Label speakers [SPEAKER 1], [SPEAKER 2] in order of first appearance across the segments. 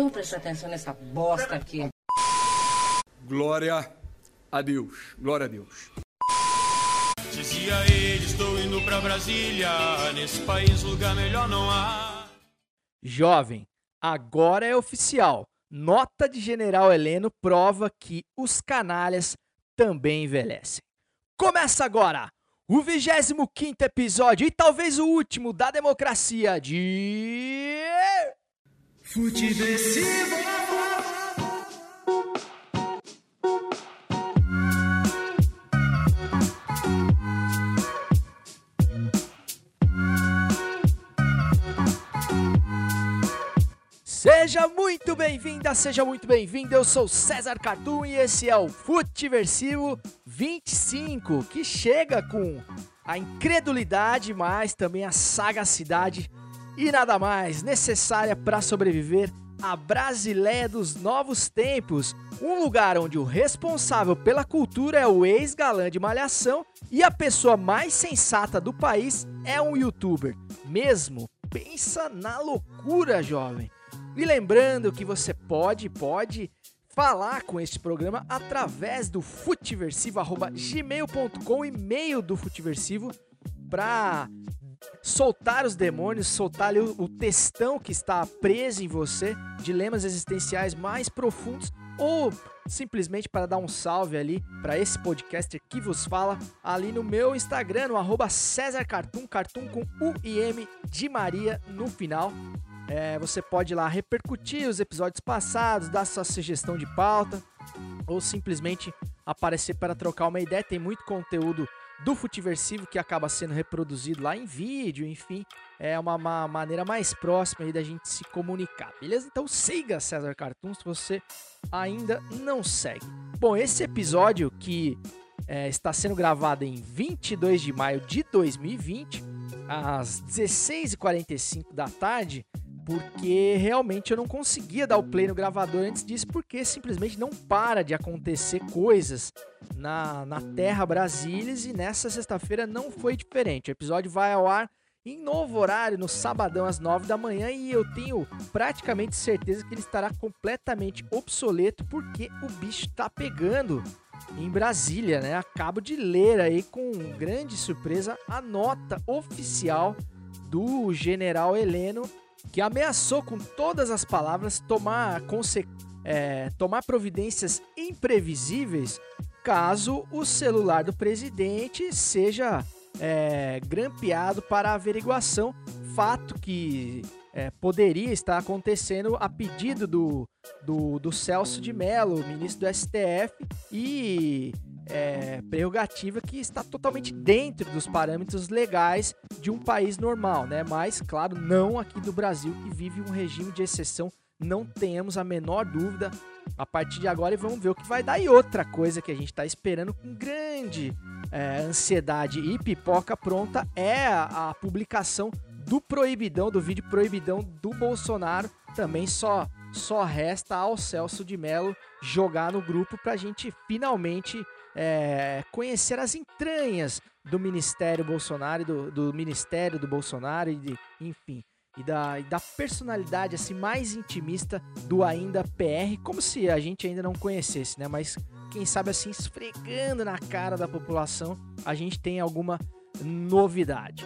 [SPEAKER 1] Então preste atenção nessa bosta aqui.
[SPEAKER 2] Glória a Deus. Glória a Deus.
[SPEAKER 3] Dizia ele, estou indo pra Brasília. Nesse país lugar melhor não há.
[SPEAKER 4] Jovem, agora é oficial. Nota de General Heleno prova que os canalhas também envelhecem. Começa agora o 25 episódio e talvez o último da democracia de. Seja muito bem-vinda, seja muito bem-vindo. Eu sou César Cartoon e esse é o Futiversivo 25, que chega com a incredulidade, mas também a sagacidade e nada mais necessária para sobreviver à Brasileia dos novos tempos, um lugar onde o responsável pela cultura é o ex-galã de Malhação e a pessoa mais sensata do país é um youtuber. Mesmo, pensa na loucura, jovem. E lembrando que você pode, pode falar com este programa através do futiversivo@gmail.com, e-mail do Futiversivo para soltar os demônios, soltar ali o, o textão que está preso em você, dilemas existenciais mais profundos ou simplesmente para dar um salve ali para esse podcaster que vos fala ali no meu Instagram, no arroba César Cartoon, Cartoon com U e M de Maria no final. É, você pode ir lá repercutir os episódios passados, dar sua sugestão de pauta ou simplesmente aparecer para trocar uma ideia. Tem muito conteúdo do Futiversivo que acaba sendo reproduzido lá em vídeo, enfim, é uma, uma maneira mais próxima aí da gente se comunicar, beleza? Então siga César Cartoon se você ainda não segue. Bom, esse episódio que é, está sendo gravado em 22 de maio de 2020, às 16h45 da tarde, porque realmente eu não conseguia dar o play no gravador antes disso, porque simplesmente não para de acontecer coisas na, na Terra Brasílias e nessa sexta-feira não foi diferente. O episódio vai ao ar em novo horário, no sabadão às 9 da manhã, e eu tenho praticamente certeza que ele estará completamente obsoleto porque o bicho tá pegando em Brasília, né? Acabo de ler aí com grande surpresa a nota oficial do general Heleno que ameaçou com todas as palavras tomar, é, tomar providências imprevisíveis caso o celular do presidente seja é, grampeado para averiguação, fato que é, poderia estar acontecendo a pedido do, do, do Celso de Mello, ministro do STF, e é, prerrogativa que está totalmente dentro dos parâmetros legais de um país normal, né? Mas, claro, não aqui do Brasil, que vive um regime de exceção, não temos a menor dúvida a partir de agora e vamos ver o que vai dar. E outra coisa que a gente está esperando com grande é, ansiedade e pipoca pronta é a, a publicação do proibidão, do vídeo proibidão do Bolsonaro. Também só só resta ao Celso de Mello jogar no grupo para a gente finalmente é, conhecer as entranhas do Ministério Bolsonaro, do, do Ministério do Bolsonaro, e de, enfim, e da, e da personalidade assim mais intimista do ainda PR, como se a gente ainda não conhecesse, né? Mas quem sabe assim esfregando na cara da população, a gente tem alguma novidade.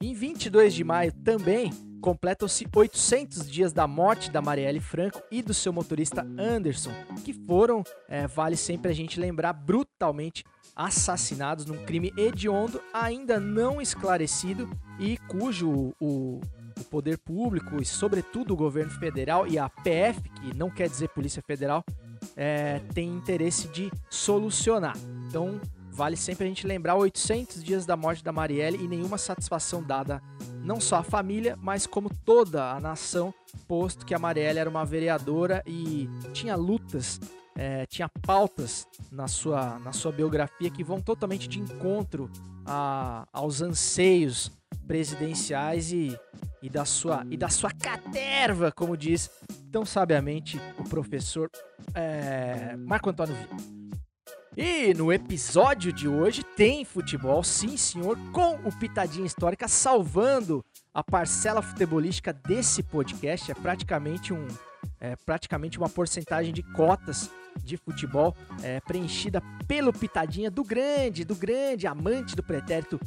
[SPEAKER 4] Em 22 de maio também completam-se 800 dias da morte da Marielle Franco e do seu motorista Anderson, que foram, é, vale sempre a gente lembrar, brutalmente assassinados num crime hediondo ainda não esclarecido e cujo o, o poder público e, sobretudo, o governo federal e a PF, que não quer dizer Polícia Federal, é, tem interesse de solucionar. Então, vale sempre a gente lembrar 800 dias da morte da Marielle e nenhuma satisfação dada não só à família, mas como toda a nação, posto que a Marielle era uma vereadora e tinha lutas, é, tinha pautas na sua, na sua biografia que vão totalmente de encontro a, aos anseios presidenciais e, e, da sua, e da sua caterva, como diz tão sabiamente o professor é, Marco Antônio Vitor. E no episódio de hoje tem futebol, sim senhor, com o Pitadinha Histórica salvando a parcela futebolística desse podcast. É praticamente um é praticamente uma porcentagem de cotas de futebol é, preenchida pelo Pitadinha do grande, do grande amante do pretérito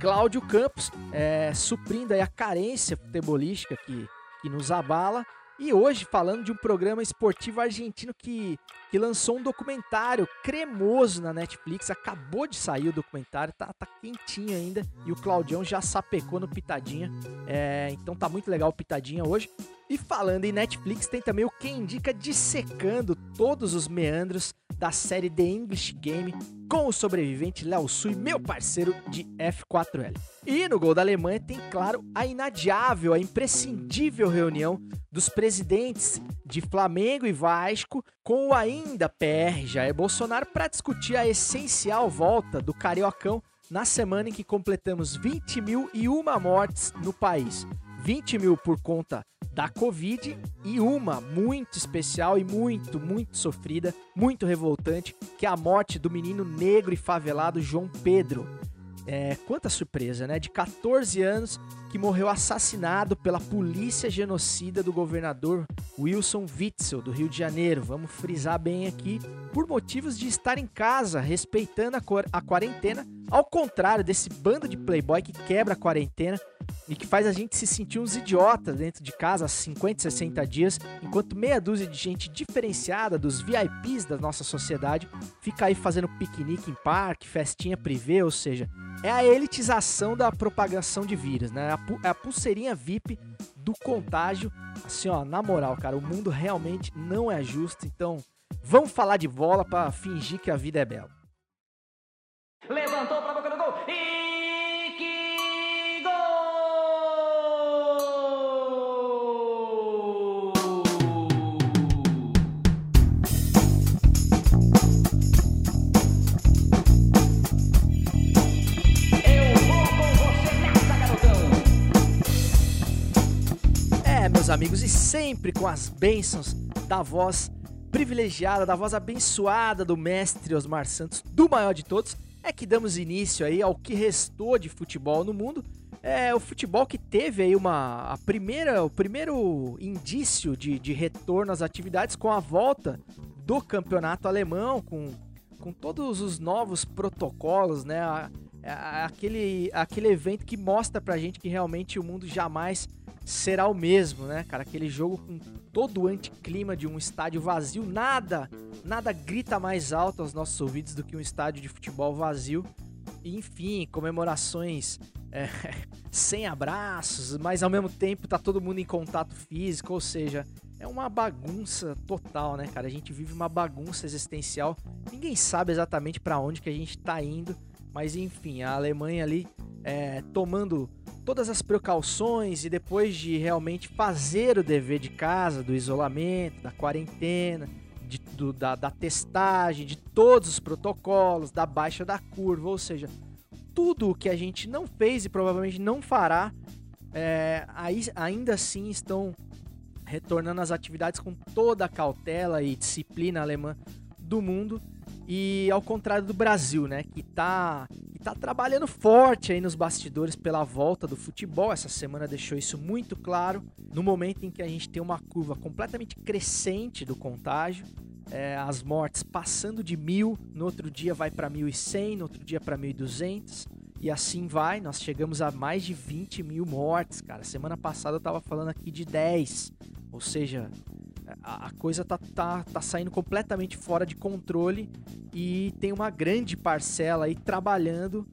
[SPEAKER 4] Cláudio Campos, é, suprindo aí a carência futebolística que, que nos abala e hoje falando de um programa esportivo argentino que, que lançou um documentário cremoso na Netflix. Acabou de sair o documentário, tá, tá quentinho ainda. E o Claudião já sapecou no Pitadinha. É, então tá muito legal o Pitadinha hoje. E falando em Netflix, tem também o Quem Indica dissecando todos os meandros da série The English Game com o sobrevivente Léo Sui, meu parceiro de F4L. E no gol da Alemanha tem, claro, a inadiável, a imprescindível reunião dos presidentes de Flamengo e Vasco com o ainda PR Jair Bolsonaro para discutir a essencial volta do Cariocão na semana em que completamos 20 mil e uma mortes no país. 20 mil por conta da Covid e uma muito especial e muito, muito sofrida, muito revoltante, que é a morte do menino negro e favelado João Pedro. É, quanta surpresa, né? De 14 anos que morreu assassinado pela polícia genocida do governador Wilson Witzel, do Rio de Janeiro. Vamos frisar bem aqui, por motivos de estar em casa, respeitando a, a quarentena, ao contrário desse bando de playboy que quebra a quarentena e que faz a gente se sentir uns idiotas dentro de casa há 50, 60 dias, enquanto meia dúzia de gente diferenciada dos VIPs da nossa sociedade fica aí fazendo piquenique em parque, festinha privê, ou seja, é a elitização da propagação de vírus, né? É a pulseirinha VIP do contágio. Assim, ó, na moral, cara, o mundo realmente não é justo, então vamos falar de bola para fingir que a vida é bela. Amigos, e sempre com as bênçãos da voz privilegiada, da voz abençoada do mestre Osmar Santos, do maior de todos, é que damos início aí ao que restou de futebol no mundo. É o futebol que teve aí uma a primeira, o primeiro indício de, de retorno às atividades com a volta do campeonato alemão, com, com todos os novos protocolos, né? A, a, aquele, aquele evento que mostra pra gente que realmente o mundo jamais será o mesmo, né, cara? Aquele jogo com todo o anticlima de um estádio vazio, nada, nada grita mais alto aos nossos ouvidos do que um estádio de futebol vazio. enfim, comemorações é, sem abraços, mas ao mesmo tempo tá todo mundo em contato físico, ou seja, é uma bagunça total, né, cara? A gente vive uma bagunça existencial. Ninguém sabe exatamente para onde que a gente tá indo, mas enfim, a Alemanha ali é, tomando todas as precauções e depois de realmente fazer o dever de casa, do isolamento, da quarentena, de, do, da, da testagem, de todos os protocolos, da baixa da curva, ou seja, tudo o que a gente não fez e provavelmente não fará, é, aí, ainda assim estão retornando às atividades com toda a cautela e disciplina alemã do mundo. E ao contrário do Brasil, né, que tá, que tá trabalhando forte aí nos bastidores pela volta do futebol, essa semana deixou isso muito claro. No momento em que a gente tem uma curva completamente crescente do contágio, é, as mortes passando de mil, no outro dia vai para 1.100, no outro dia para 1.200 e assim vai. Nós chegamos a mais de 20 mil mortes, cara. Semana passada eu tava falando aqui de 10, ou seja, a, coisa tá, tá, tá saindo completamente fora de controle e tem uma grande parcela aí trabalhando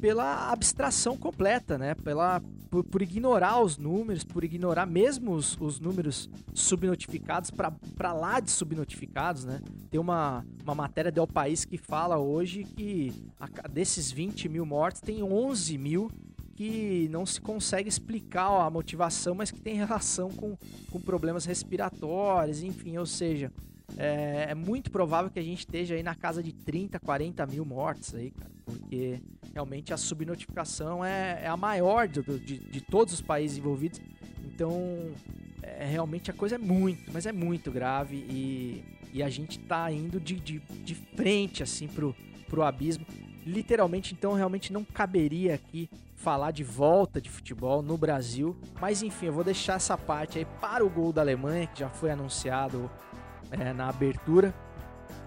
[SPEAKER 4] pela abstração completa, né? Pela, por, por ignorar os números, por ignorar mesmo os, os números subnotificados, para lá de subnotificados, né? Tem uma, uma matéria do El País que fala hoje que a, desses 20 mil mortes, tem 11 mil que não se consegue explicar a motivação, mas que tem relação com, com problemas respiratórios, enfim, ou seja, é, é, muito provável que a gente esteja aí na casa de 30, 40 mil mortes aí, cara, porque realmente a subnotificação é, é a maior de, de, de todos os países envolvidos, então é, realmente a coisa é muito, mas é muito grave e, e a gente tá indo de, de, de frente assim pro, pro abismo. Literalmente, então, realmente não caberia aqui falar de volta de futebol no Brasil. Mas enfim, eu vou deixar essa parte aí para o gol da Alemanha, que já foi anunciado é, na abertura.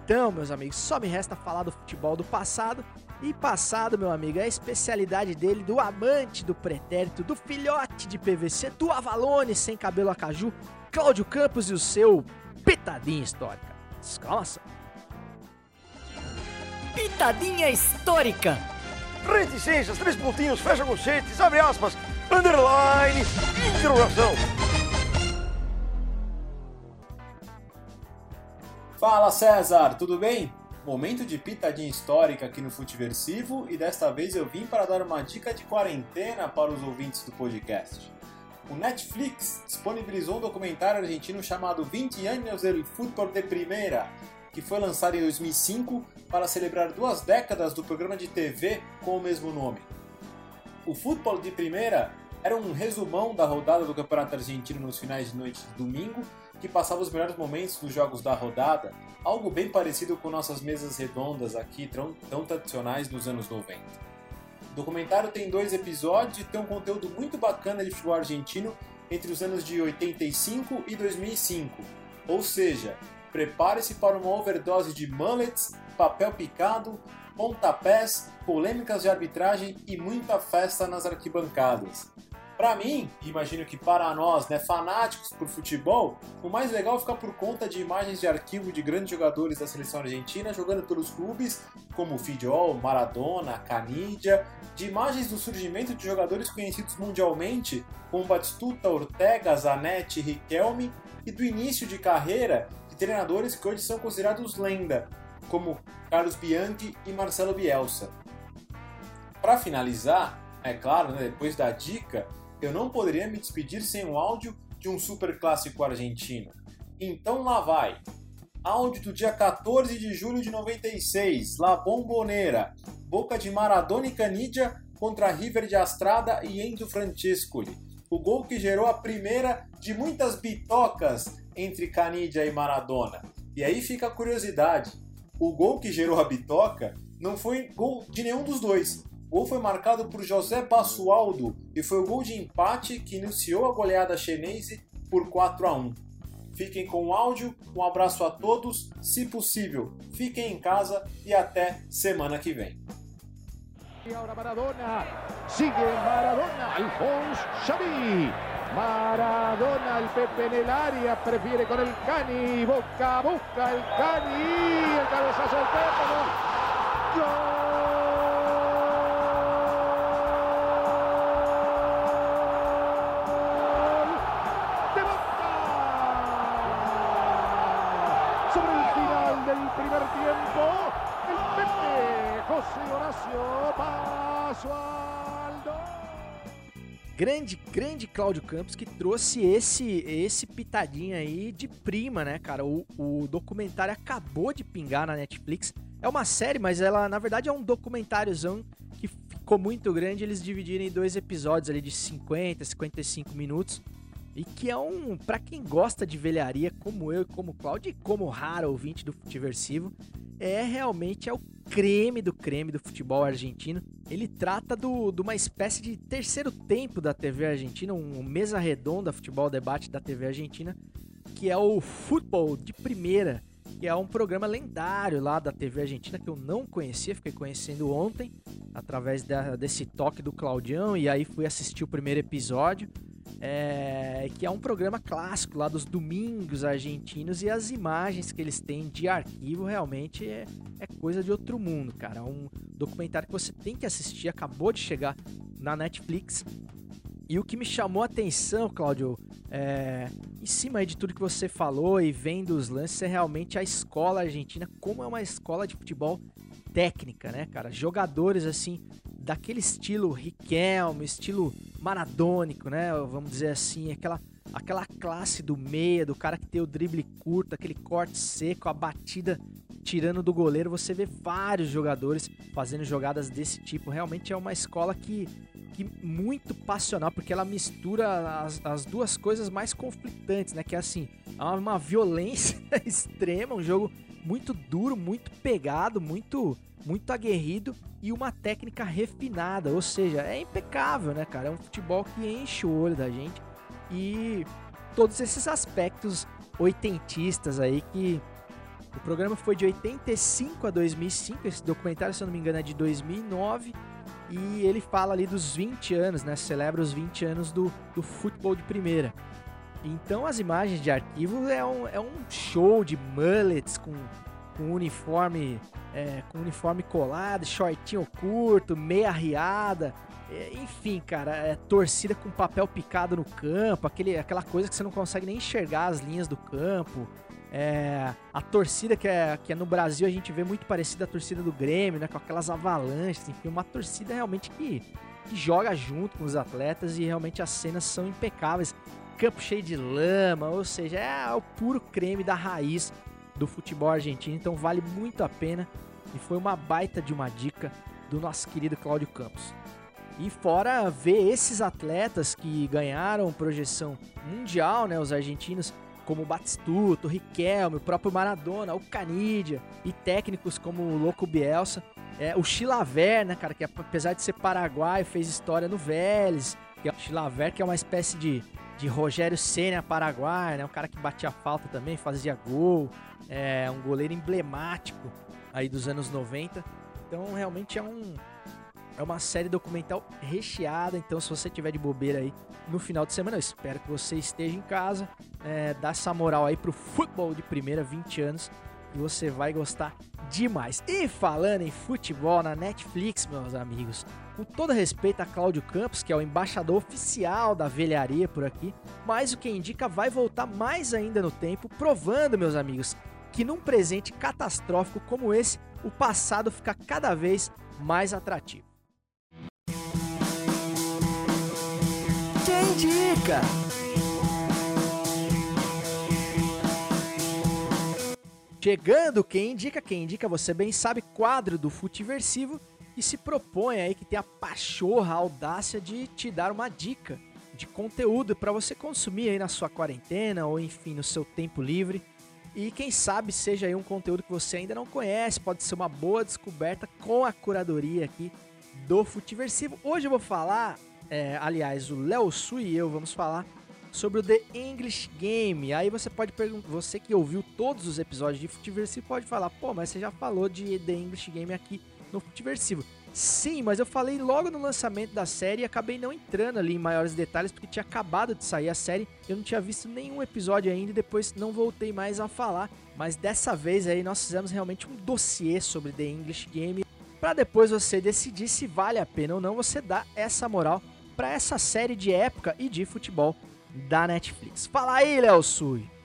[SPEAKER 4] Então, meus amigos, só me resta falar do futebol do passado. E passado, meu amigo, é a especialidade dele, do amante do pretérito, do filhote de PVC, do Avalone sem cabelo a caju, Cláudio Campos e o seu Pitadinha Histórica. Exclamação.
[SPEAKER 1] Pitadinha Histórica.
[SPEAKER 5] Reticências, três pontinhos, fecha conchetes, abre aspas, underline, interrogação.
[SPEAKER 6] Fala César, tudo bem? Momento de pitadinha histórica aqui no Futiversivo e desta vez eu vim para dar uma dica de quarentena para os ouvintes do podcast. O Netflix disponibilizou um documentário argentino chamado 20 anos del fútbol de primeira, que foi lançado em 2005 para celebrar duas décadas do programa de TV com o mesmo nome. O futebol de primeira era um resumão da rodada do Campeonato Argentino nos finais de noite de domingo, que passava os melhores momentos dos jogos da rodada, algo bem parecido com nossas mesas redondas aqui, tão, tão tradicionais dos anos 90. O documentário tem dois episódios e tem um conteúdo muito bacana de futebol argentino entre os anos de 85 e 2005, ou seja, prepare-se para uma overdose de mullets, papel picado, pontapés, polêmicas de arbitragem e muita festa nas arquibancadas. Para mim, imagino que para nós, né, fanáticos por futebol, o mais legal ficar por conta de imagens de arquivo de grandes jogadores da seleção argentina jogando pelos clubes como Fidel, Maradona, Canidia, de imagens do surgimento de jogadores conhecidos mundialmente como Batistuta, Ortega, Zanetti, Riquelme e do início de carreira treinadores que hoje são considerados lenda, como Carlos Bianchi e Marcelo Bielsa. Para finalizar, é claro, né, depois da dica, eu não poderia me despedir sem um áudio de um super clássico argentino. Então lá vai. Áudio do dia 14 de julho de 96, La Bombonera, Boca de Maradona e Canidia contra River de Astrada e Enzo Francescoli. O gol que gerou a primeira de muitas bitocas entre Canidia e Maradona. E aí fica a curiosidade: o gol que gerou a bitoca não foi gol de nenhum dos dois, o gol foi marcado por José Basualdo e foi o gol de empate que iniciou a goleada chinese por 4 a 1. Fiquem com o áudio, um abraço a todos, se possível, fiquem em casa e até semana que vem.
[SPEAKER 7] Y ahora Maradona, sigue Maradona, Alphonse Xavi. Maradona, el Pepe en el área, prefiere con el Cani, Boca, busca el Cani, el cabezazo del Pepe.
[SPEAKER 4] Grande, grande Cláudio Campos que trouxe esse esse pitadinho aí de prima, né, cara? O, o documentário acabou de pingar na Netflix. É uma série, mas ela, na verdade, é um documentáriozão que ficou muito grande. Eles dividiram em dois episódios ali de 50, 55 minutos. E que é um, Pra quem gosta de velharia, como eu, como o Cláudio, e como raro ouvinte do Futiversivo, é realmente é o creme do creme do futebol argentino. Ele trata do, de uma espécie de terceiro tempo da TV argentina, um mesa redonda futebol debate da TV argentina, que é o Futebol de Primeira, que é um programa lendário lá da TV argentina que eu não conhecia, fiquei conhecendo ontem através da- desse toque do Claudião e aí fui assistir o primeiro episódio. É, que é um programa clássico lá dos domingos argentinos e as imagens que eles têm de arquivo realmente é, é coisa de outro mundo, cara. É um documentário que você tem que assistir, acabou de chegar na Netflix. E o que me chamou a atenção, Cláudio, é, em cima de tudo que você falou e vendo os lances, é realmente a escola argentina, como é uma escola de futebol técnica, né, cara? Jogadores assim, daquele estilo Riquelme, estilo maradônico, né? Vamos dizer assim, aquela, aquela classe do meia, do cara que tem o drible curto, aquele corte seco, a batida tirando do goleiro. Você vê vários jogadores fazendo jogadas desse tipo. Realmente é uma escola que que muito passional, porque ela mistura as, as duas coisas mais conflitantes, né? Que é assim, é uma violência extrema, um jogo muito duro, muito pegado, muito muito aguerrido e uma técnica refinada, ou seja, é impecável, né, cara? É um futebol que enche o olho da gente e todos esses aspectos oitentistas aí que o programa foi de 85 a 2005, esse documentário, se eu não me engano, é de 2009 e ele fala ali dos 20 anos, né? Celebra os 20 anos do, do futebol de primeira. Então as imagens de arquivo é um, é um show de mullets com, com uniforme é, com uniforme colado, shortinho curto, meia riada. É, enfim, cara, é, torcida com papel picado no campo, aquele, aquela coisa que você não consegue nem enxergar as linhas do campo. É, a torcida que é, que é no Brasil a gente vê muito parecida à torcida do Grêmio, né? Com aquelas avalanches, enfim, uma torcida realmente que, que joga junto com os atletas e realmente as cenas são impecáveis. Campo cheio de lama, ou seja, é o puro creme da raiz do futebol argentino, então vale muito a pena e foi uma baita de uma dica do nosso querido Cláudio Campos. E fora ver esses atletas que ganharam projeção mundial, né, os argentinos, como o Batistuta, o Riquelme, o próprio Maradona, o Canidia e técnicos como o Louco Bielsa, é, o Chilaver, né, cara, que apesar de ser paraguaio, fez história no Vélez, que é o Chilaver, que é uma espécie de, de Rogério Senna paraguaio, né, um cara que batia falta também, fazia gol, é um goleiro emblemático aí dos anos 90. Então realmente é um é uma série documental recheada. Então se você tiver de bobeira aí no final de semana, eu espero que você esteja em casa, é, dá essa moral aí pro futebol de primeira 20 anos e você vai gostar demais. E falando em futebol na Netflix, meus amigos, com todo respeito a Cláudio Campos, que é o embaixador oficial da velharia por aqui, mas o que indica vai voltar mais ainda no tempo, provando, meus amigos, que num presente catastrófico como esse, o passado fica cada vez mais atrativo.
[SPEAKER 1] Quem indica?
[SPEAKER 4] Chegando, quem indica, quem indica, você bem sabe, quadro do Futiversivo e se propõe aí que tem a pachorra, a audácia de te dar uma dica de conteúdo para você consumir aí na sua quarentena ou enfim no seu tempo livre. E quem sabe seja aí um conteúdo que você ainda não conhece, pode ser uma boa descoberta com a curadoria aqui do Futiversivo. Hoje eu vou falar, é, aliás, o Léo Sui e eu vamos falar sobre o The English Game. Aí você pode perguntar, você que ouviu todos os episódios de Futiversivo pode falar, pô, mas você já falou de The English Game aqui no Futiversivo. Sim, mas eu falei logo no lançamento da série e acabei não entrando ali em maiores detalhes porque tinha acabado de sair a série. Eu não tinha visto nenhum episódio ainda e depois não voltei mais a falar. Mas dessa vez aí nós fizemos realmente um dossiê sobre The English Game para depois você decidir se vale a pena ou não você dar essa moral para essa série de época e de futebol da Netflix. Fala aí, Léo Sui.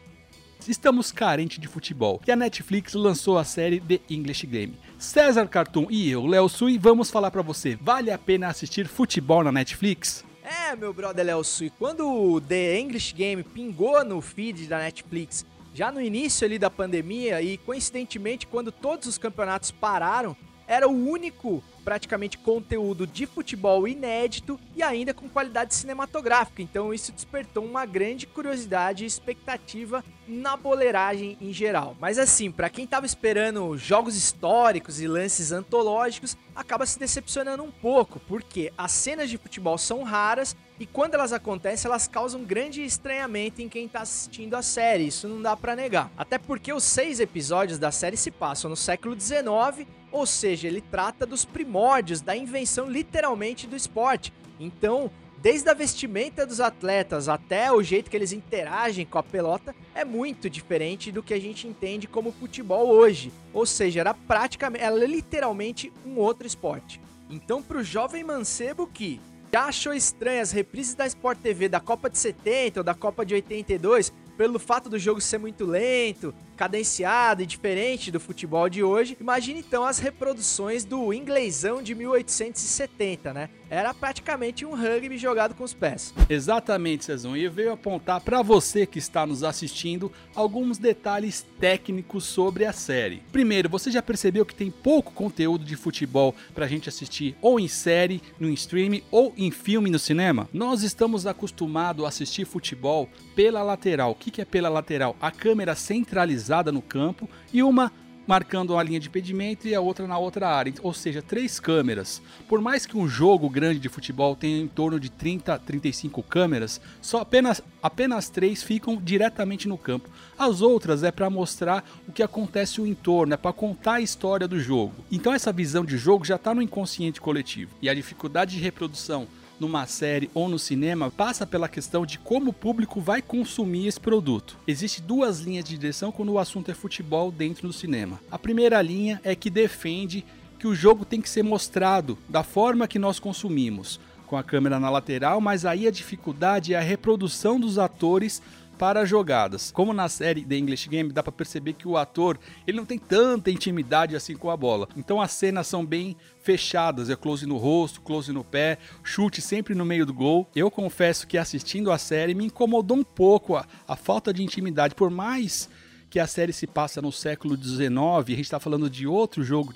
[SPEAKER 2] Estamos carentes de futebol e a Netflix lançou a série The English Game. César Cartoon e eu, Léo Sui, vamos falar para você: vale a pena assistir futebol na Netflix?
[SPEAKER 4] É, meu brother Léo Sui, quando o The English Game pingou no feed da Netflix, já no início ali da pandemia e coincidentemente quando todos os campeonatos pararam, era o único praticamente conteúdo de futebol inédito e ainda com qualidade cinematográfica. Então isso despertou uma grande curiosidade e expectativa na boleiragem em geral. Mas assim, para quem tava esperando jogos históricos e lances antológicos, acaba se decepcionando um pouco, porque as cenas de futebol são raras e quando elas acontecem, elas causam grande estranhamento em quem tá assistindo a série. Isso não dá para negar. Até porque os seis episódios da série se passam no século XIX, ou seja, ele trata dos primórdios da invenção literalmente do esporte. Então, desde a vestimenta dos atletas até o jeito que eles interagem com a pelota é muito diferente do que a gente entende como futebol hoje. Ou seja, era praticamente, era literalmente um outro esporte. Então, para o jovem mancebo que já achou estranho as reprises da Sport TV da Copa de 70 ou da Copa de 82 pelo fato do jogo ser muito lento, cadenciado e diferente do futebol de hoje. Imagine então as reproduções do inglesão de 1870, né? Era praticamente um rugby jogado com os pés.
[SPEAKER 2] Exatamente, Cezão. E eu veio apontar para você que está nos assistindo alguns detalhes técnicos sobre a série. Primeiro, você já percebeu que tem pouco conteúdo de futebol pra gente assistir ou em série, no stream ou em filme no cinema? Nós estamos acostumados a assistir futebol pela lateral. O que é pela lateral? A câmera centralizada no campo e uma marcando uma linha de impedimento e a outra na outra área, ou seja, três câmeras. Por mais que um jogo grande de futebol tenha em torno de 30, 35 câmeras, só apenas, apenas três ficam diretamente no campo. As outras é para mostrar o que acontece no entorno, é para contar a história do jogo. Então essa visão de jogo já está no inconsciente coletivo e a dificuldade de reprodução numa série ou no cinema passa pela questão de como o público vai consumir esse produto. Existem duas linhas de direção quando o assunto é futebol dentro do cinema. A primeira linha é que defende que o jogo tem que ser mostrado da forma que nós consumimos, com a câmera na lateral, mas aí a dificuldade é a reprodução dos atores para jogadas. Como na série The English Game, dá para perceber que o ator ele não tem tanta intimidade assim com a bola. Então as cenas são bem fechadas, é close no rosto, close no pé, chute sempre no meio do gol. Eu confesso que assistindo a série me incomodou um pouco a, a falta de intimidade, por mais que a série se passa no século XIX, a gente está falando de outro jogo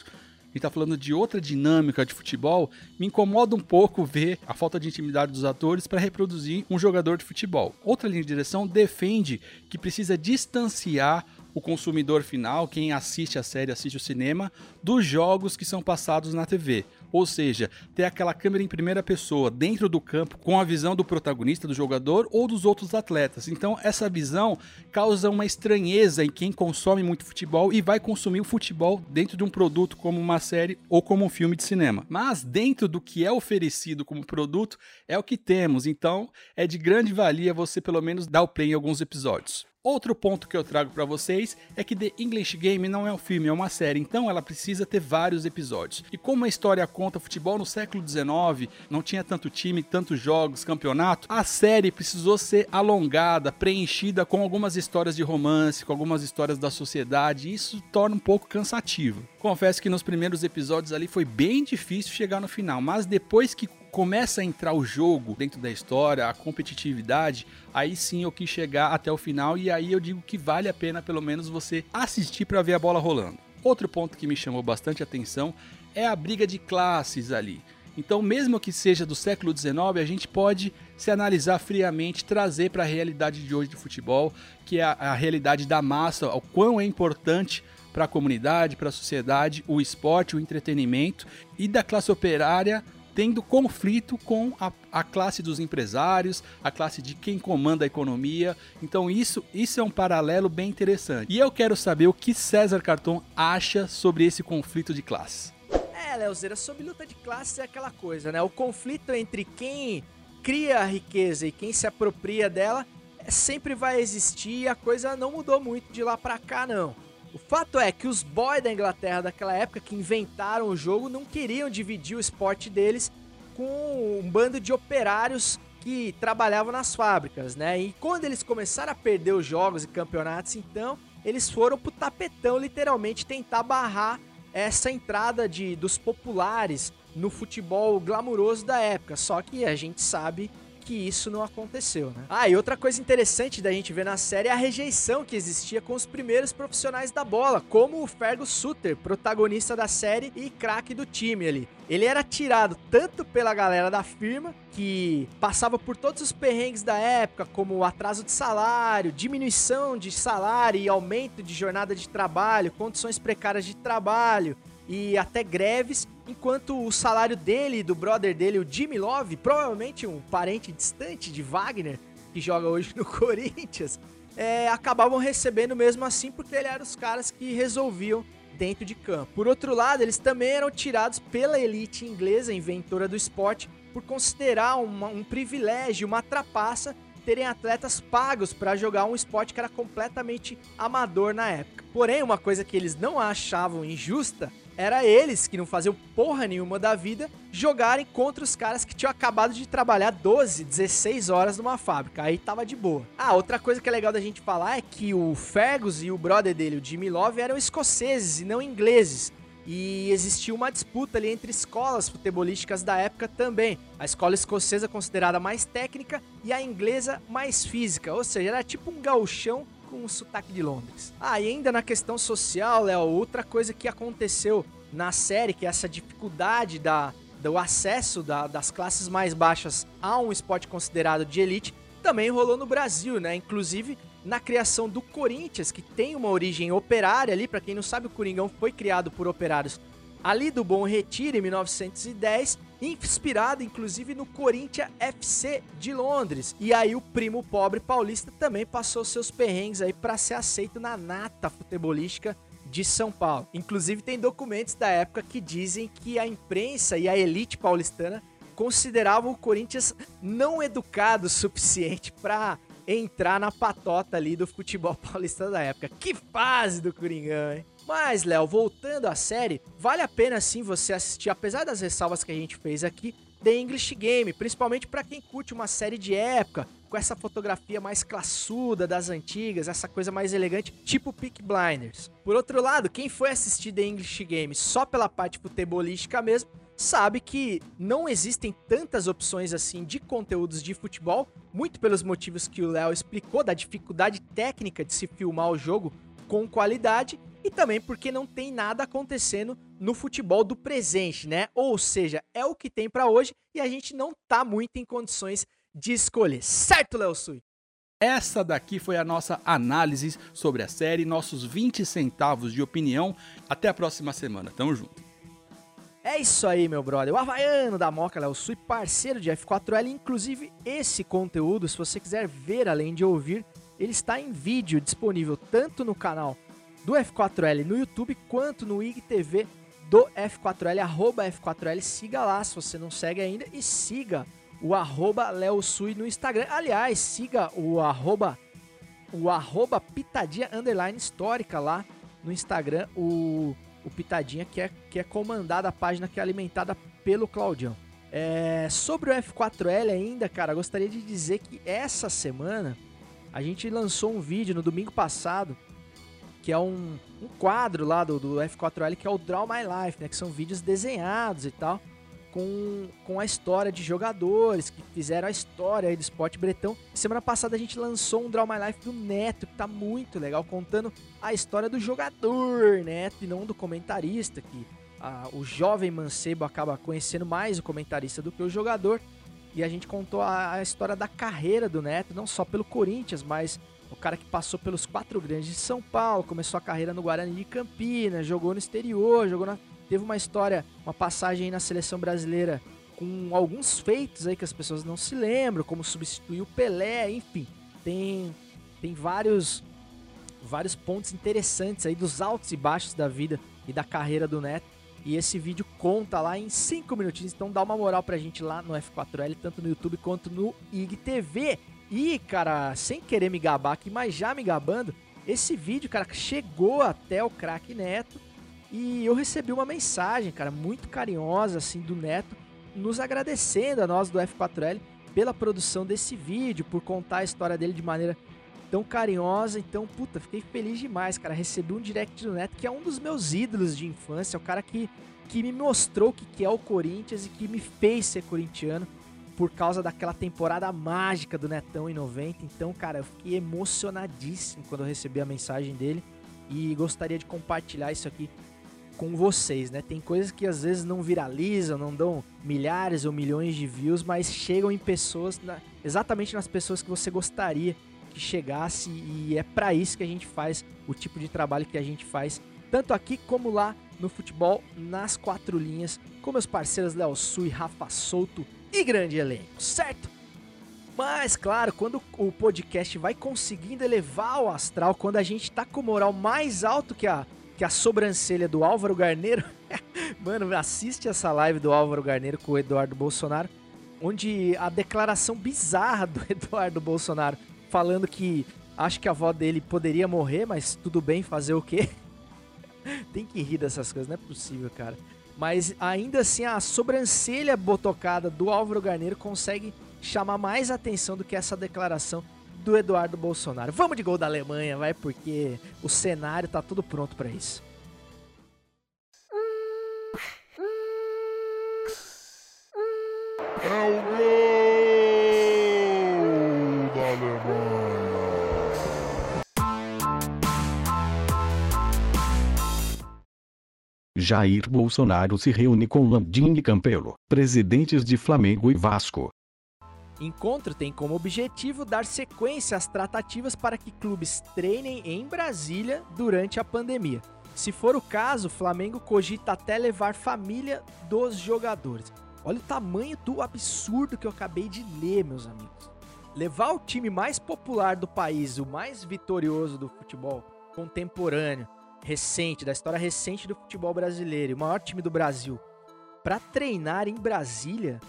[SPEAKER 2] gente está falando de outra dinâmica de futebol, me incomoda um pouco ver a falta de intimidade dos atores para reproduzir um jogador de futebol. Outra linha de direção defende que precisa distanciar o consumidor final, quem assiste a série, assiste o cinema, dos jogos que são passados na TV. Ou seja, ter aquela câmera em primeira pessoa dentro do campo com a visão do protagonista, do jogador ou dos outros atletas. Então, essa visão causa uma estranheza em quem consome muito futebol e vai consumir o futebol dentro de um produto como uma série ou como um filme de cinema. Mas dentro do que é oferecido como produto, é o que temos. Então, é de grande valia você pelo menos dar o play em alguns episódios. Outro ponto que eu trago para vocês é que The English Game não é um filme, é uma série, então ela precisa ter vários episódios. E como a história conta futebol no século XIX, não tinha tanto time, tantos jogos, campeonato, a série precisou ser alongada, preenchida com algumas histórias de romance, com algumas histórias da sociedade, e isso torna um pouco cansativo. Confesso que nos primeiros episódios ali foi bem difícil chegar no final, mas depois que começa a entrar o jogo dentro da história, a competitividade, aí sim eu quis chegar até o final e aí eu digo que vale a pena pelo menos você assistir para ver a bola rolando. Outro ponto que me chamou bastante atenção é a briga de classes ali. Então, mesmo que seja do século XIX, a gente pode se analisar friamente, trazer para a realidade de hoje do futebol, que é a, a realidade da massa, o quão é importante para a comunidade, para a sociedade, o esporte, o entretenimento e da classe operária tendo conflito com a, a, classe dos empresários, a classe de quem comanda a economia. Então isso, isso é um paralelo bem interessante. E eu quero saber o que César Carton acha sobre esse conflito de classe.
[SPEAKER 4] É, Leozeira, sobre luta de classe é aquela coisa, né? O conflito entre quem cria a riqueza e quem se apropria dela é, sempre vai existir e a coisa não mudou muito de lá pra cá, não. O fato é que os boys da Inglaterra daquela época que inventaram o jogo não queriam dividir o esporte deles com um bando de operários que trabalhavam nas fábricas, né? E quando eles começaram a perder os jogos e campeonatos, então, eles foram pro tapetão literalmente tentar barrar essa entrada de dos populares no futebol glamuroso da época. Só que a gente sabe que isso não aconteceu, né? Ah, e outra coisa interessante da gente ver na série é a rejeição que existia com os primeiros profissionais da bola, como o Fergus Sutter, protagonista da série e craque do time ali. Ele era tirado tanto pela galera da firma, que passava por todos os perrengues da época, como atraso de salário, diminuição de salário e aumento de jornada de trabalho, condições precárias de trabalho, e até greves, enquanto o salário dele e do brother dele, o Jimmy Love, provavelmente um parente distante de Wagner, que joga hoje no Corinthians, é, acabavam recebendo mesmo assim porque ele era os caras que resolviam dentro de campo. Por outro lado, eles também eram tirados pela elite inglesa, inventora do esporte, por considerar uma, um privilégio, uma trapaça terem atletas pagos para jogar um esporte que era completamente amador na época. Porém, uma coisa que eles não achavam injusta era eles que não faziam porra nenhuma da vida jogarem contra os caras que tinham acabado de trabalhar 12, 16 horas numa fábrica. Aí tava de boa. Ah, outra coisa que é legal da gente falar é que o Fergus e o brother dele, o Jimmy Love, eram escoceses e não ingleses. E existia uma disputa ali entre escolas futebolísticas da época também. A escola escocesa considerada mais técnica e a inglesa mais física. Ou seja, era tipo um gauchão com um sotaque de Londres. Ah, e ainda na questão social, Léo, outra coisa que aconteceu na série, que é essa dificuldade da, do acesso da, das classes mais baixas a um esporte considerado de elite, também rolou no Brasil, né? Inclusive na criação do Corinthians, que tem uma origem operária ali, para quem não sabe, o Coringão foi criado por operários ali do Bom Retiro em 1910, inspirado inclusive no Corinthians FC de Londres. E aí o primo pobre paulista também passou seus perrengues aí para ser aceito na nata futebolística de São Paulo. Inclusive tem documentos da época que dizem que a imprensa e a elite paulistana consideravam o Corinthians não educado o suficiente para entrar na patota ali do futebol paulista da época. Que fase do Coringão, hein? Mas, Léo, voltando à série, vale a pena sim você assistir, apesar das ressalvas que a gente fez aqui, The English Game, principalmente para quem curte uma série de época, com essa fotografia mais classuda das antigas, essa coisa mais elegante, tipo Peak Blinders. Por outro lado, quem foi assistir The English Game só pela parte futebolística mesmo, sabe que não existem tantas opções assim de conteúdos de futebol, muito pelos motivos que o Léo explicou da dificuldade técnica de se filmar o jogo com qualidade e também porque não tem nada acontecendo no futebol do presente, né? Ou seja, é o que tem para hoje e a gente não tá muito em condições de escolher. Certo, Léo Sui?
[SPEAKER 2] Essa daqui foi a nossa análise sobre a série, nossos 20 centavos de opinião. Até a próxima semana. Tamo junto.
[SPEAKER 4] É isso aí, meu brother. O Havaiano da Moca, Léo Sui, parceiro de F4L. Inclusive, esse conteúdo, se você quiser ver além de ouvir, ele está em vídeo disponível tanto no canal do F4L no YouTube quanto no IGTV do F4L, arroba F4L. Siga lá se você não segue ainda e siga o arroba Léo Sui no Instagram. Aliás, siga o arroba, o arroba Pitadinha Underline Histórica lá no Instagram. O o Pitadinha, que é, que é comandada a página que é alimentada pelo Claudião. É, sobre o F4L ainda, cara, gostaria de dizer que essa semana a gente lançou um vídeo no domingo passado, que é um, um quadro lá do, do F4L, que é o Draw My Life, né? Que são vídeos desenhados e tal com, com a história de jogadores que fizeram a história do esporte bretão. Semana passada a gente lançou um Draw My Life do Neto, que tá muito legal, contando a história do jogador Neto e não do comentarista, que o jovem mancebo acaba conhecendo mais o comentarista do que o jogador. E a gente contou a, a história da carreira do Neto, não só pelo Corinthians, mas cara que passou pelos quatro grandes de São Paulo, começou a carreira no Guarani de Campinas, jogou no exterior, jogou na teve uma história, uma passagem na seleção brasileira com alguns feitos aí que as pessoas não se lembram, como substituir o Pelé, enfim. Tem, tem vários, vários pontos interessantes aí dos altos e baixos da vida e da carreira do Neto. E esse vídeo conta lá em 5 minutinhos, então dá uma moral pra gente lá no F4L, tanto no YouTube quanto no IGTV. E, cara, sem querer me gabar aqui, mas já me gabando, esse vídeo, cara, chegou até o craque Neto e eu recebi uma mensagem, cara, muito carinhosa, assim, do Neto, nos agradecendo a nós do F4L pela produção desse vídeo, por contar a história dele de maneira tão carinhosa. Então, puta, fiquei feliz demais, cara. Recebi um direct do Neto, que é um dos meus ídolos de infância, é o cara que, que me mostrou o que, que é o Corinthians e que me fez ser corintiano por causa daquela temporada mágica do Netão em 90. Então, cara, eu fiquei emocionadíssimo quando eu recebi a mensagem dele e gostaria de compartilhar isso aqui com vocês, né? Tem coisas que às vezes não viralizam, não dão milhares ou milhões de views, mas chegam em pessoas, na, exatamente nas pessoas que você gostaria que chegasse e é para isso que a gente faz o tipo de trabalho que a gente faz, tanto aqui como lá no futebol, nas quatro linhas, com meus parceiros Léo Sui, Rafa Souto e grande elenco, certo? Mas, claro, quando o podcast vai conseguindo elevar o astral, quando a gente tá com moral mais alto que a que a sobrancelha do Álvaro Garneiro. Mano, assiste essa live do Álvaro Garneiro com o Eduardo Bolsonaro, onde a declaração bizarra do Eduardo Bolsonaro falando que acho que a avó dele poderia morrer, mas tudo bem fazer o quê? Tem que rir dessas coisas, não é possível, cara. Mas ainda assim, a sobrancelha botocada do Álvaro Garneiro consegue chamar mais atenção do que essa declaração do Eduardo Bolsonaro. Vamos de gol da Alemanha, vai, porque o cenário tá tudo pronto para isso.
[SPEAKER 7] É o gol
[SPEAKER 8] Jair Bolsonaro se reúne com Landim e Campelo, presidentes de Flamengo e Vasco.
[SPEAKER 4] Encontro tem como objetivo dar sequência às tratativas para que clubes treinem em Brasília durante a pandemia. Se for o caso, Flamengo cogita até levar família dos jogadores. Olha o tamanho do absurdo que eu acabei de ler, meus amigos. Levar o time mais popular do país, o mais vitorioso do futebol contemporâneo, recente, da história recente do futebol brasileiro, o maior time do Brasil, para treinar em Brasília,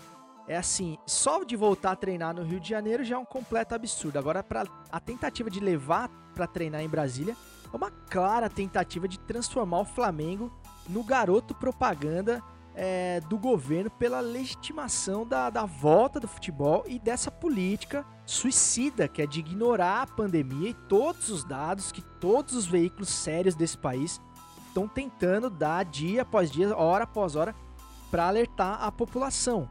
[SPEAKER 4] é assim, só de voltar a treinar no Rio de Janeiro já é um completo absurdo. Agora, para a tentativa de levar para treinar em Brasília é uma clara tentativa de transformar o Flamengo no garoto propaganda é, do governo pela legitimação da, da volta do futebol e dessa política suicida, que é de ignorar a pandemia e todos os dados que todos os veículos sérios desse país estão tentando dar dia após dia, hora após hora, para alertar a população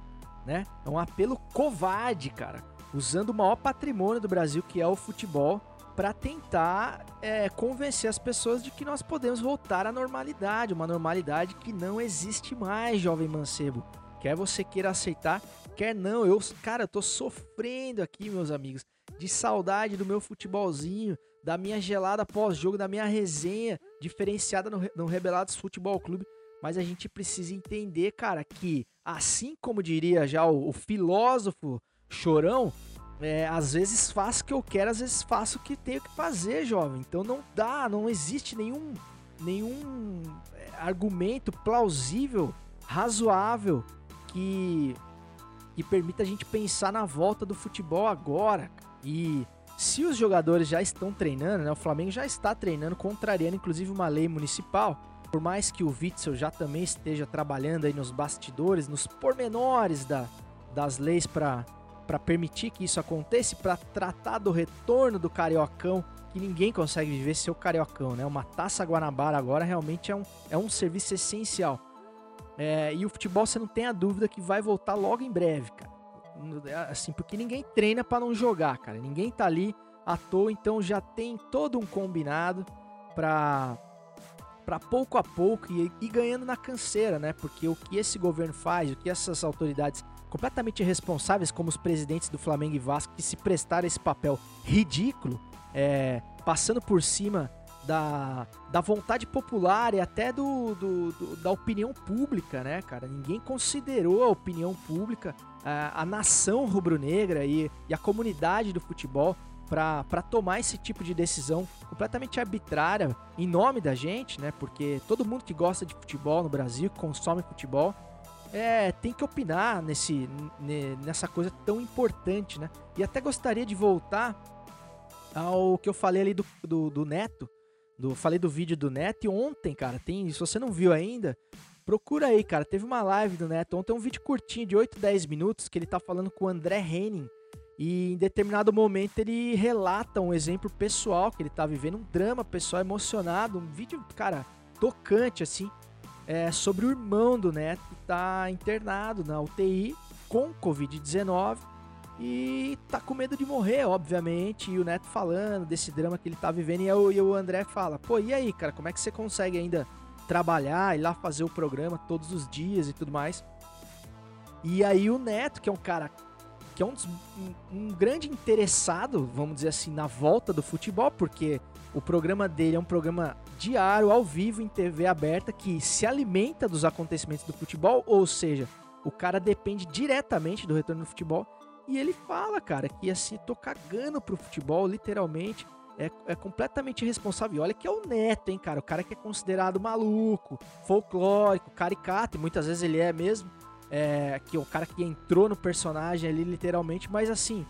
[SPEAKER 4] né? É um apelo covarde, cara, usando o maior patrimônio do Brasil, que é o futebol, para tentar é, convencer as pessoas de que nós podemos voltar à normalidade, uma normalidade que não existe mais, jovem mancebo. Quer você queira aceitar, quer não. Eu, cara, eu tô sofrendo aqui, meus amigos, de saudade do meu futebolzinho, da minha gelada pós-jogo, da minha resenha diferenciada no, no Rebelados Futebol Clube. Mas a gente precisa entender, cara, que assim como diria já o, o filósofo chorão, é, às vezes faço o que eu quero, às vezes faço o que tenho que fazer, jovem. Então não dá, não existe nenhum, nenhum é, argumento plausível, razoável que, que permita a gente pensar na volta do futebol agora. E se os jogadores já estão treinando, né, o Flamengo já está treinando, contrariando inclusive uma lei municipal, por mais que o Witzel já também esteja trabalhando aí nos bastidores, nos pormenores da, das leis para para permitir que isso aconteça, para tratar do retorno do cariocão, que ninguém consegue viver sem o cariocão, né? Uma taça Guanabara agora realmente é um, é um serviço essencial. É, e o futebol você não tem a dúvida que vai voltar logo em breve, cara. Assim, porque ninguém treina para não jogar, cara. Ninguém tá ali à toa, então já tem todo um combinado para para pouco a pouco e, e ganhando na canseira, né? Porque o que esse governo faz, o que essas autoridades completamente irresponsáveis, como os presidentes do Flamengo e Vasco, que se prestaram esse papel ridículo, é, passando por cima da, da vontade popular e até do, do, do, da opinião pública, né, cara? Ninguém considerou a opinião pública, a, a nação rubro-negra e, e a comunidade do futebol para tomar esse tipo de decisão completamente arbitrária em nome da gente, né? Porque todo mundo que gosta de futebol no Brasil, que consome futebol, é, tem que opinar nesse, nessa coisa tão importante, né? E até gostaria de voltar ao que eu falei ali do, do, do Neto, do, falei do vídeo do Neto ontem, cara, tem, se você não viu ainda, procura aí, cara, teve uma live do Neto, ontem um vídeo curtinho de 8, 10 minutos que ele tá falando com o André Henning, e em determinado momento ele relata um exemplo pessoal que ele tá vivendo, um drama pessoal emocionado, um vídeo, cara, tocante assim, é, sobre o irmão do Neto que tá internado na UTI com Covid-19 e tá com medo de morrer, obviamente. E o Neto falando desse drama que ele tá vivendo. E, eu, e o André fala: pô, e aí, cara, como é que você consegue ainda trabalhar e lá fazer o programa todos os dias e tudo mais? E aí o Neto, que é um cara que é um, um, um, grande interessado, vamos dizer assim, na volta do futebol, porque o programa dele é um programa diário, ao vivo, em TV aberta, que se alimenta dos acontecimentos do futebol, ou seja, o cara depende diretamente do retorno do futebol. E ele fala, cara, que assim, tô cagando pro futebol, literalmente. É, é completamente irresponsável. E olha que é o Neto, hein, cara? O cara que é considerado maluco, folclórico, caricato, e muitas vezes ele é mesmo é, que é o cara que entrou no personagem ali literalmente, mas assim,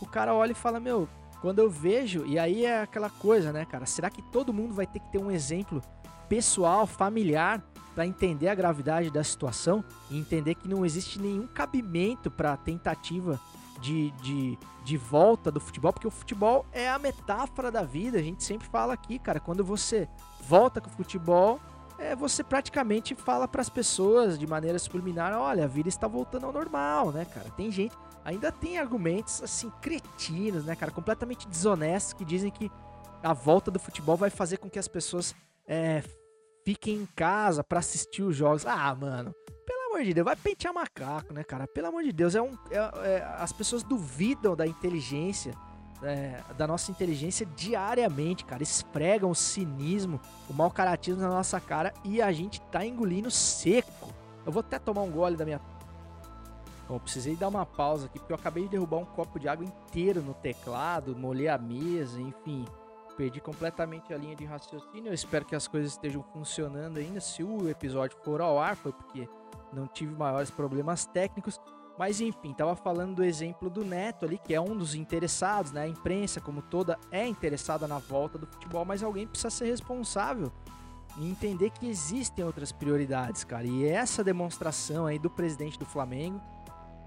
[SPEAKER 4] o cara olha e fala, meu, quando eu vejo, e aí é aquela coisa, né, cara, será que todo mundo vai ter que ter um exemplo pessoal, familiar, para entender a gravidade da situação e entender que não existe nenhum cabimento para tentativa de, de, de volta do futebol, porque o futebol é a metáfora da vida. A gente sempre fala aqui, cara, quando você volta com o futebol, é, você praticamente fala para as pessoas de maneira subliminar: olha, a vida está voltando ao normal, né, cara? Tem gente, ainda tem argumentos assim, cretinos, né, cara, completamente desonestos que dizem que a volta do futebol vai fazer com que as pessoas é, fiquem em casa para assistir os jogos. Ah, mano, amor de Deus, vai pentear macaco, né, cara? Pelo amor de Deus, é um, é, é, as pessoas duvidam da inteligência, é, da nossa inteligência diariamente, cara. Esfregam o cinismo, o mau caratismo na nossa cara e a gente tá engolindo seco. Eu vou até tomar um gole da minha. Bom, precisei dar uma pausa aqui porque eu acabei de derrubar um copo de água inteiro no teclado, molhei a mesa, enfim perdi completamente a linha de raciocínio. Eu espero que as coisas estejam funcionando ainda. Se o episódio for ao ar, foi porque não tive maiores problemas técnicos. Mas enfim, estava falando do exemplo do Neto ali, que é um dos interessados, né? A imprensa, como toda, é interessada na volta do futebol, mas alguém precisa ser responsável e entender que existem outras prioridades, cara. E essa demonstração aí do presidente do Flamengo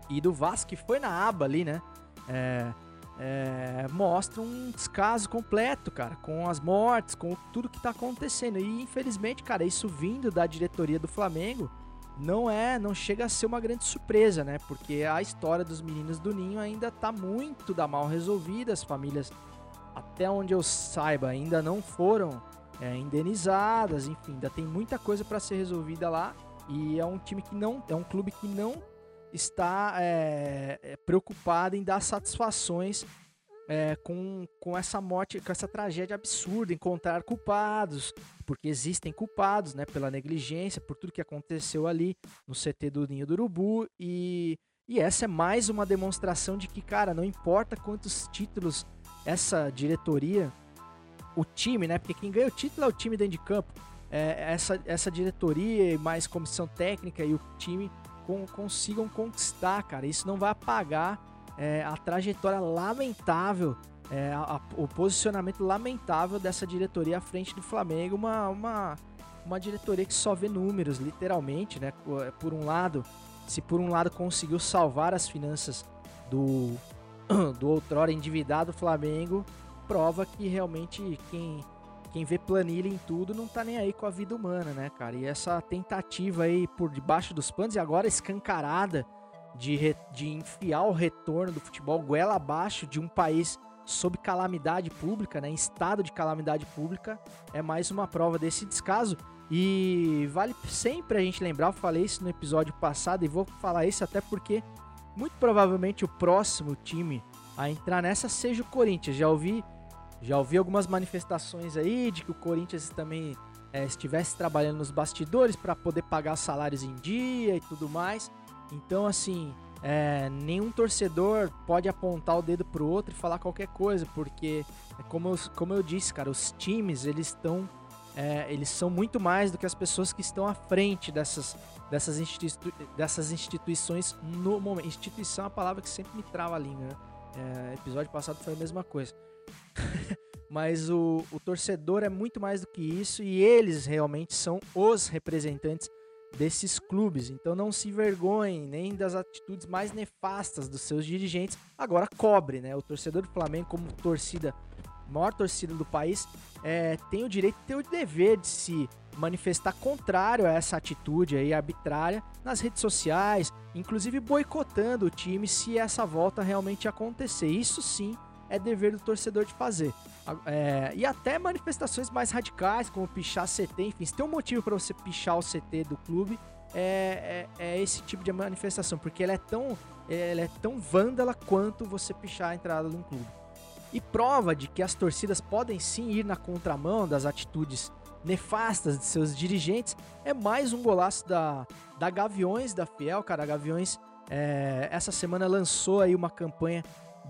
[SPEAKER 4] e do Vasco, que foi na aba ali, né? É, é, mostra um descaso completo, cara, com as mortes, com tudo que tá acontecendo. E infelizmente, cara, isso vindo da diretoria do Flamengo não é, não chega a ser uma grande surpresa, né? Porque a história dos meninos do Ninho ainda tá muito da mal resolvida, as famílias, até onde eu saiba, ainda não foram é, indenizadas, enfim, ainda tem muita coisa para ser resolvida lá. E é um time que não, é um clube que não está é, é, preocupado em dar satisfações é, com, com essa morte, com essa tragédia absurda, encontrar culpados, porque existem culpados, né, pela negligência, por tudo que aconteceu ali no CT do Ninho do Urubu e, e essa é mais uma demonstração de que, cara, não importa quantos títulos essa diretoria, o time, né, porque quem ganha o título é o time dentro de campo, é, essa, essa diretoria e mais comissão técnica e o time com, consigam conquistar, cara. Isso não vai apagar é, a trajetória lamentável, é, a, a, o posicionamento lamentável dessa diretoria à frente do Flamengo. Uma, uma, uma diretoria que só vê números, literalmente, né? É, por um lado, se por um lado conseguiu salvar as finanças do, do outrora endividado Flamengo, prova que realmente quem quem vê planilha em tudo não tá nem aí com a vida humana, né, cara? E essa tentativa aí por debaixo dos panos e agora escancarada de, re, de enfiar o retorno do futebol goela abaixo de um país sob calamidade pública, né, em estado de calamidade pública, é mais uma prova desse descaso. E vale sempre a gente lembrar, eu falei isso no episódio passado e vou falar isso até porque muito provavelmente o próximo time a entrar nessa seja o Corinthians. Já ouvi já ouvi algumas manifestações aí de que o Corinthians também é, estivesse trabalhando nos bastidores para poder pagar salários em dia e tudo mais. Então, assim, é, nenhum torcedor pode apontar o dedo pro outro e falar qualquer coisa, porque, é como eu, como eu disse, cara, os times eles estão é, eles são muito mais do que as pessoas que estão à frente dessas, dessas, institui dessas instituições no momento. Instituição é uma palavra que sempre me trava a língua. Né? É, episódio passado foi a mesma coisa. Mas o, o torcedor é muito mais do que isso e eles realmente são os representantes desses clubes. Então não se vergonhem nem das atitudes mais nefastas dos seus dirigentes. Agora cobre, né? O torcedor do Flamengo, como torcida, maior torcida do país, é, tem o direito e tem o dever de se manifestar contrário a essa atitude aí arbitrária nas redes sociais, inclusive boicotando o time se essa volta realmente acontecer. Isso sim é dever do torcedor de fazer. É, e até manifestações mais radicais, como pichar CT, enfim, se tem um motivo para você pichar o CT do clube, é, é, é, esse tipo de manifestação, porque ela é tão, ela é tão vândala quanto você pichar a entrada de um clube. E prova de que as torcidas podem sim ir na contramão das atitudes nefastas de seus dirigentes é mais um golaço da, da Gaviões da Fiel, cara. A Gaviões é, essa semana lançou aí uma campanha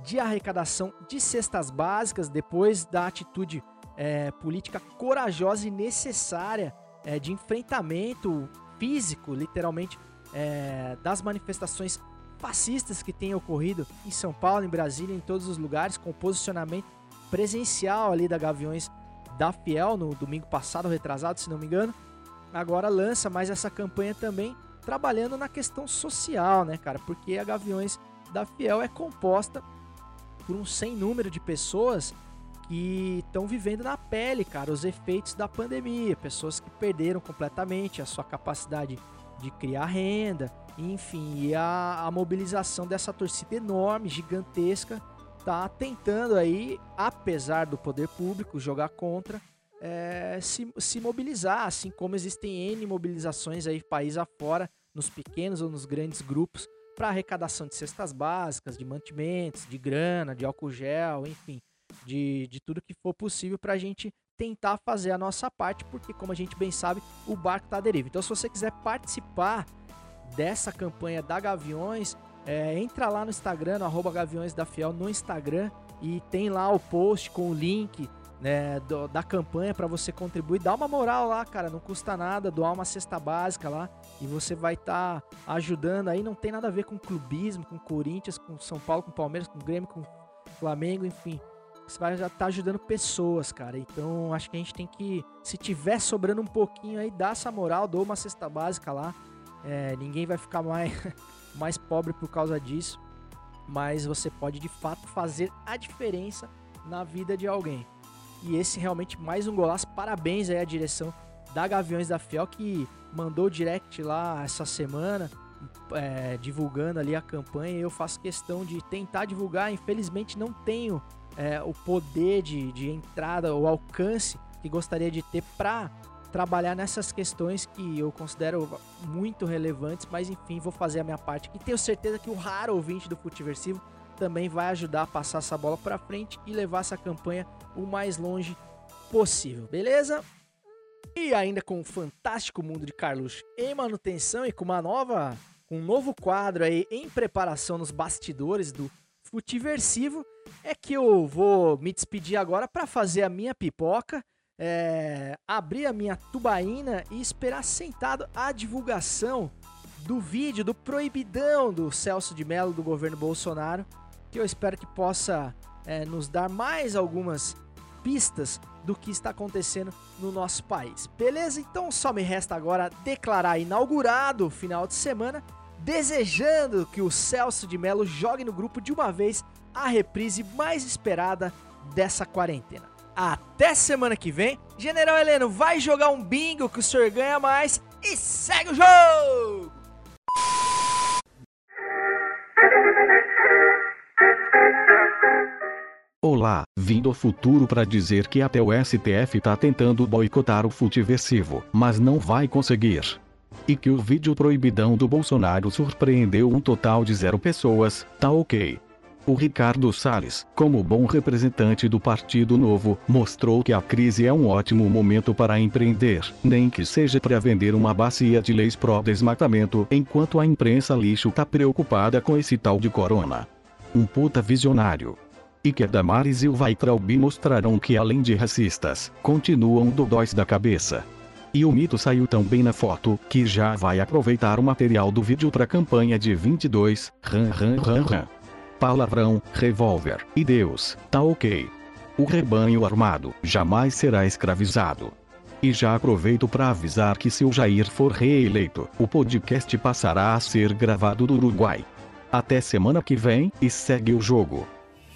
[SPEAKER 4] de arrecadação de cestas básicas depois da atitude é, política corajosa e necessária é, de enfrentamento físico, literalmente, é, das manifestações fascistas que têm ocorrido em São Paulo, em Brasília, em todos os lugares, com posicionamento presencial ali da Gaviões da Fiel no domingo passado, retrasado, se não me engano. Agora lança mais essa campanha também, trabalhando na questão social, né, cara? Porque a Gaviões da Fiel é composta por um sem número de pessoas que estão vivendo na pele, cara, os efeitos da pandemia, pessoas que perderam completamente a sua capacidade de criar renda, enfim, e a, a mobilização dessa torcida enorme, gigantesca, tá tentando aí, apesar do poder público jogar contra, é, se, se mobilizar, assim como existem N mobilizações aí país afora, nos pequenos ou nos grandes grupos, para arrecadação de cestas básicas, de mantimentos, de grana, de álcool gel, enfim, de, de tudo que for possível para a gente tentar fazer a nossa parte, porque como a gente bem sabe, o barco está à deriva. Então, se você quiser participar dessa campanha da Gaviões, é, entra lá no Instagram, no arroba Gaviões da Fiel no Instagram e tem lá o post com o link né, do, da campanha para você contribuir. Dá uma moral lá, cara, não custa nada, doar uma cesta básica lá e você vai estar tá ajudando aí. Não tem nada a ver com clubismo, com Corinthians, com São Paulo, com Palmeiras, com Grêmio, com Flamengo, enfim. Você vai estar tá ajudando pessoas, cara. Então acho que a gente tem que, se tiver sobrando um pouquinho aí, dá essa moral, doa uma cesta básica lá. É, ninguém vai ficar mais, mais pobre por causa disso. Mas você pode de fato fazer a diferença na vida de alguém. E esse realmente mais um golaço. Parabéns aí à direção da Gaviões da Fiel que mandou direct lá essa semana, é, divulgando ali a campanha. Eu faço questão de tentar divulgar. Infelizmente não tenho é, o poder de, de entrada, o alcance que gostaria de ter para trabalhar nessas questões que eu considero muito relevantes, mas enfim, vou fazer a minha parte E Tenho certeza que o raro ouvinte do Futiversivo também vai ajudar a passar essa bola para frente e levar essa campanha o mais longe possível, beleza? E ainda com o fantástico mundo de Carlos em manutenção e com uma nova, um novo quadro aí em preparação nos bastidores do Futiversivo, é que eu vou me despedir agora para fazer a minha pipoca, é, abrir a minha tubaína e esperar sentado a divulgação do vídeo do proibidão do Celso de Mello do governo Bolsonaro, que eu espero que possa é, nos dar mais algumas pistas do que está acontecendo no nosso país. Beleza? Então só me resta agora declarar inaugurado o final de semana, desejando que o Celso de Mello jogue no grupo de uma vez a reprise mais esperada dessa quarentena. Até semana que vem. General Heleno, vai jogar um bingo que o senhor ganha mais e segue o jogo!
[SPEAKER 8] Olá, vindo ao futuro para dizer que até o STF tá tentando boicotar o futiversivo, mas não vai conseguir. E que o vídeo proibidão do Bolsonaro surpreendeu um total de zero pessoas, tá ok. O Ricardo Salles, como bom representante do Partido Novo, mostrou que a crise é um ótimo momento para empreender, nem que seja para vender uma bacia de leis pró-desmatamento, enquanto a imprensa lixo tá preocupada com esse tal de corona. Um puta visionário. E que a Damares e o Weitraub mostraram que além de racistas, continuam dodóis da cabeça. E o mito saiu tão bem na foto, que já vai aproveitar o material do vídeo para campanha de 22, ran ran ran ran palavrão, revólver, e Deus, tá ok. O rebanho armado jamais será escravizado. E já aproveito para avisar que se o Jair for reeleito, o podcast passará a ser gravado do Uruguai. Até semana que vem, e segue o jogo.